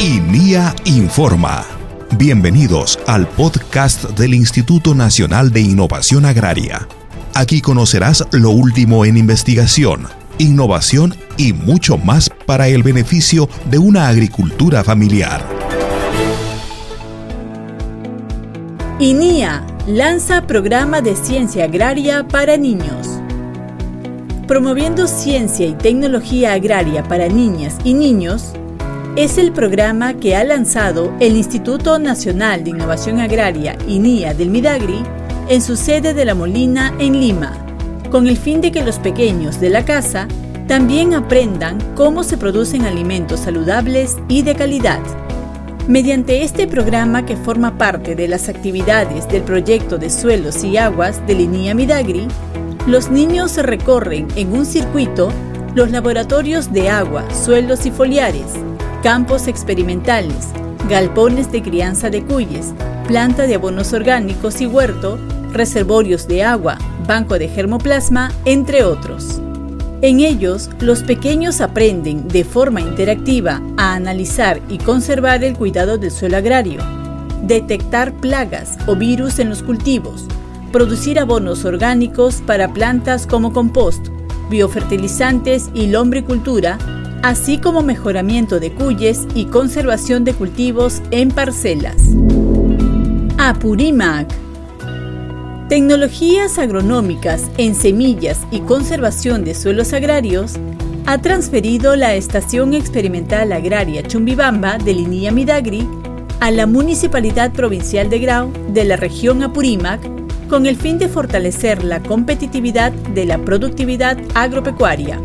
INIA Informa. Bienvenidos al podcast del Instituto Nacional de Innovación Agraria. Aquí conocerás lo último en investigación, innovación y mucho más para el beneficio de una agricultura familiar. INIA lanza programa de ciencia agraria para niños. Promoviendo ciencia y tecnología agraria para niñas y niños, es el programa que ha lanzado el Instituto Nacional de Innovación Agraria, INIA del Midagri, en su sede de La Molina, en Lima, con el fin de que los pequeños de la casa también aprendan cómo se producen alimentos saludables y de calidad. Mediante este programa que forma parte de las actividades del proyecto de suelos y aguas del INIA Midagri, los niños recorren en un circuito los laboratorios de agua, suelos y foliares, campos experimentales, galpones de crianza de cuyes, planta de abonos orgánicos y huerto, reservorios de agua, banco de germoplasma, entre otros. En ellos, los pequeños aprenden de forma interactiva a analizar y conservar el cuidado del suelo agrario, detectar plagas o virus en los cultivos, producir abonos orgánicos para plantas como compost, biofertilizantes y lombricultura así como mejoramiento de cuyes y conservación de cultivos en parcelas. Apurimac. Tecnologías agronómicas en semillas y conservación de suelos agrarios ha transferido la Estación Experimental Agraria Chumbibamba de Linía Midagri a la Municipalidad Provincial de Grau de la región Apurímac con el fin de fortalecer la competitividad de la productividad agropecuaria.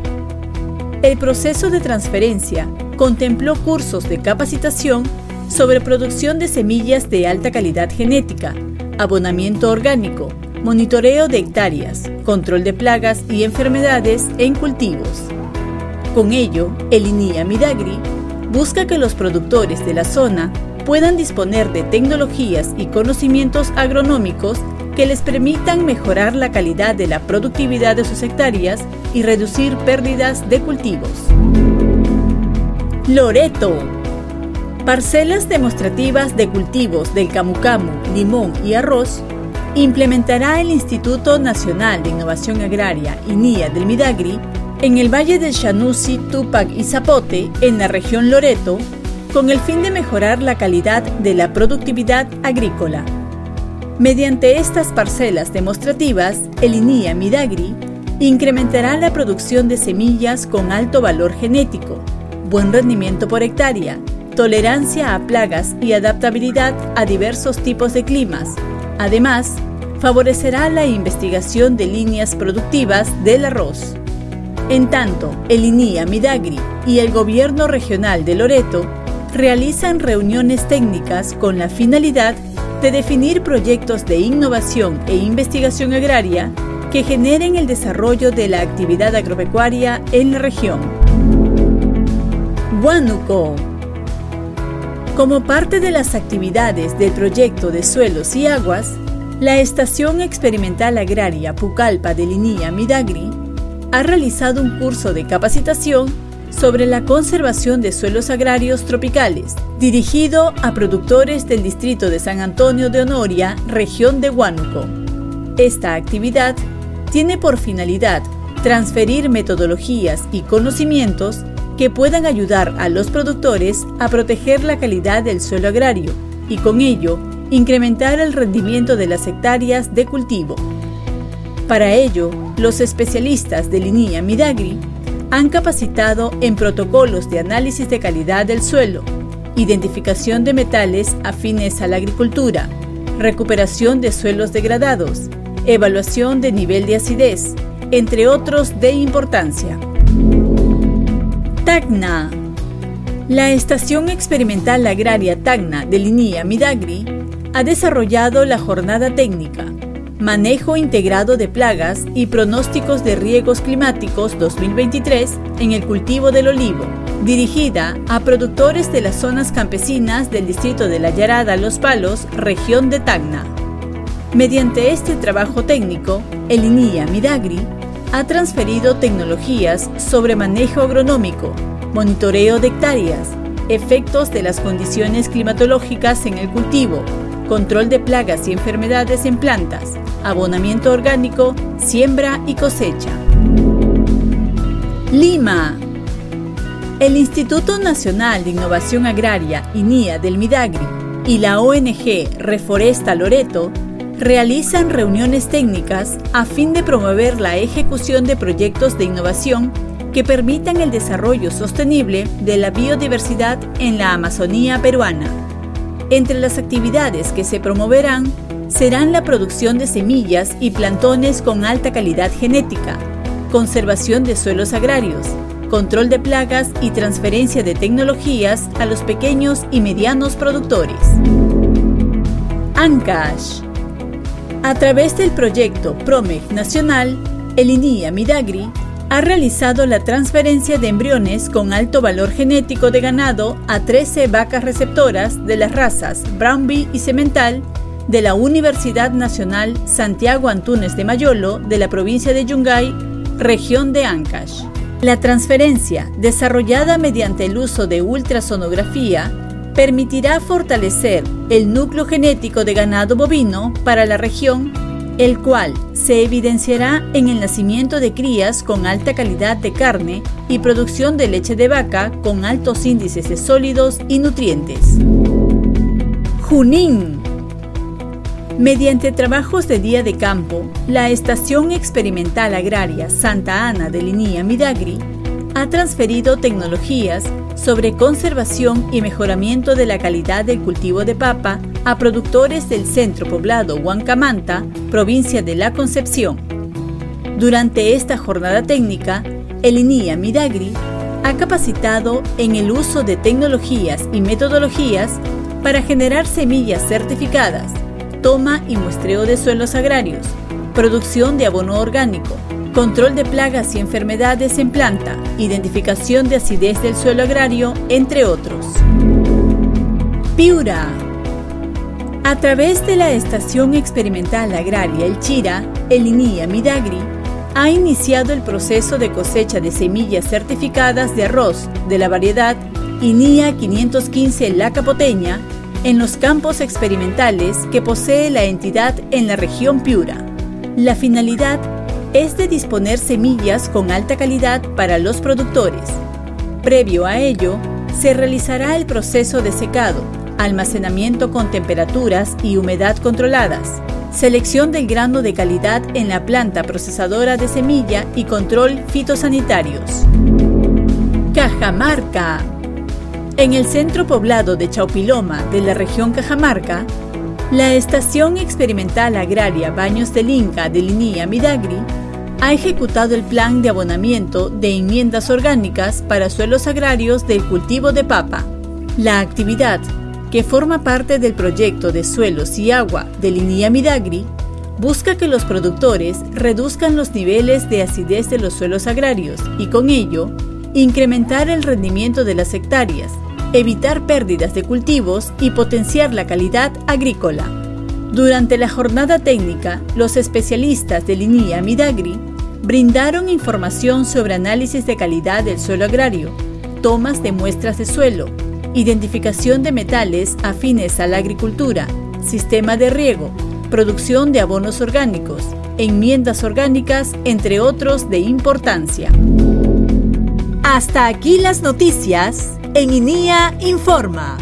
El proceso de transferencia contempló cursos de capacitación sobre producción de semillas de alta calidad genética, abonamiento orgánico, monitoreo de hectáreas, control de plagas y enfermedades en cultivos. Con ello, el INIA Midagri busca que los productores de la zona puedan disponer de tecnologías y conocimientos agronómicos que les permitan mejorar la calidad de la productividad de sus hectáreas y reducir pérdidas de cultivos. Loreto. Parcelas demostrativas de cultivos del camu camu, limón y arroz implementará el Instituto Nacional de Innovación Agraria, INIA del Midagri, en el Valle del Shanusi, Tupac y Zapote, en la región Loreto, con el fin de mejorar la calidad de la productividad agrícola. Mediante estas parcelas demostrativas, el INIA Midagri incrementará la producción de semillas con alto valor genético, buen rendimiento por hectárea, tolerancia a plagas y adaptabilidad a diversos tipos de climas. Además, favorecerá la investigación de líneas productivas del arroz. En tanto, el INIA Midagri y el Gobierno Regional de Loreto realizan reuniones técnicas con la finalidad de definir proyectos de innovación e investigación agraria que generen el desarrollo de la actividad agropecuaria en la región. Huánuco. Como parte de las actividades del proyecto de suelos y aguas, la Estación Experimental Agraria Pucallpa de Linía Midagri ha realizado un curso de capacitación sobre la conservación de suelos agrarios tropicales, dirigido a productores del distrito de San Antonio de Honoria, región de Huánuco. Esta actividad tiene por finalidad transferir metodologías y conocimientos que puedan ayudar a los productores a proteger la calidad del suelo agrario y con ello incrementar el rendimiento de las hectáreas de cultivo. Para ello, los especialistas de Linía Midagri han capacitado en protocolos de análisis de calidad del suelo, identificación de metales afines a la agricultura, recuperación de suelos degradados, evaluación de nivel de acidez, entre otros de importancia. Tacna. La Estación Experimental Agraria Tacna de Linía Midagri ha desarrollado la jornada técnica Manejo integrado de plagas y pronósticos de riesgos climáticos 2023 en el cultivo del olivo, dirigida a productores de las zonas campesinas del distrito de La Yarada Los Palos, región de Tacna. Mediante este trabajo técnico, el INIA Midagri ha transferido tecnologías sobre manejo agronómico, monitoreo de hectáreas, efectos de las condiciones climatológicas en el cultivo, control de plagas y enfermedades en plantas, abonamiento orgánico, siembra y cosecha. Lima. El Instituto Nacional de Innovación Agraria, INIA del Midagri, y la ONG Reforesta Loreto realizan reuniones técnicas a fin de promover la ejecución de proyectos de innovación que permitan el desarrollo sostenible de la biodiversidad en la Amazonía peruana. Entre las actividades que se promoverán serán la producción de semillas y plantones con alta calidad genética, conservación de suelos agrarios, control de plagas y transferencia de tecnologías a los pequeños y medianos productores. Ancash. A través del proyecto PROMEC Nacional, el INIA Midagri ha realizado la transferencia de embriones con alto valor genético de ganado a 13 vacas receptoras de las razas Brownbee y Cemental de la Universidad Nacional Santiago Antúnez de Mayolo de la provincia de Yungay, región de Ancash. La transferencia, desarrollada mediante el uso de ultrasonografía, permitirá fortalecer el núcleo genético de ganado bovino para la región, el cual se evidenciará en el nacimiento de crías con alta calidad de carne y producción de leche de vaca con altos índices de sólidos y nutrientes. Junín Mediante trabajos de día de campo, la Estación Experimental Agraria Santa Ana de Linía Midagri ha transferido tecnologías sobre conservación y mejoramiento de la calidad del cultivo de papa a productores del centro poblado Huancamanta, provincia de La Concepción. Durante esta jornada técnica, el INIA Midagri ha capacitado en el uso de tecnologías y metodologías para generar semillas certificadas toma y muestreo de suelos agrarios, producción de abono orgánico, control de plagas y enfermedades en planta, identificación de acidez del suelo agrario, entre otros. Piura. A través de la Estación Experimental Agraria El Chira, el INIA Midagri ha iniciado el proceso de cosecha de semillas certificadas de arroz de la variedad INIA 515 La Capoteña en los campos experimentales que posee la entidad en la región Piura. La finalidad es de disponer semillas con alta calidad para los productores. Previo a ello, se realizará el proceso de secado, almacenamiento con temperaturas y humedad controladas, selección del grano de calidad en la planta procesadora de semilla y control fitosanitarios. Cajamarca en el centro poblado de Chaupiloma de la región Cajamarca, la Estación Experimental Agraria Baños del Inca de Linía Midagri ha ejecutado el plan de abonamiento de enmiendas orgánicas para suelos agrarios del cultivo de papa. La actividad, que forma parte del proyecto de suelos y agua de Linía Midagri, busca que los productores reduzcan los niveles de acidez de los suelos agrarios y con ello incrementar el rendimiento de las hectáreas, evitar pérdidas de cultivos y potenciar la calidad agrícola. Durante la jornada técnica, los especialistas de Linía Midagri brindaron información sobre análisis de calidad del suelo agrario, tomas de muestras de suelo, identificación de metales afines a la agricultura, sistema de riego, producción de abonos orgánicos, enmiendas orgánicas, entre otros de importancia. Hasta aquí las noticias en INIA Informa.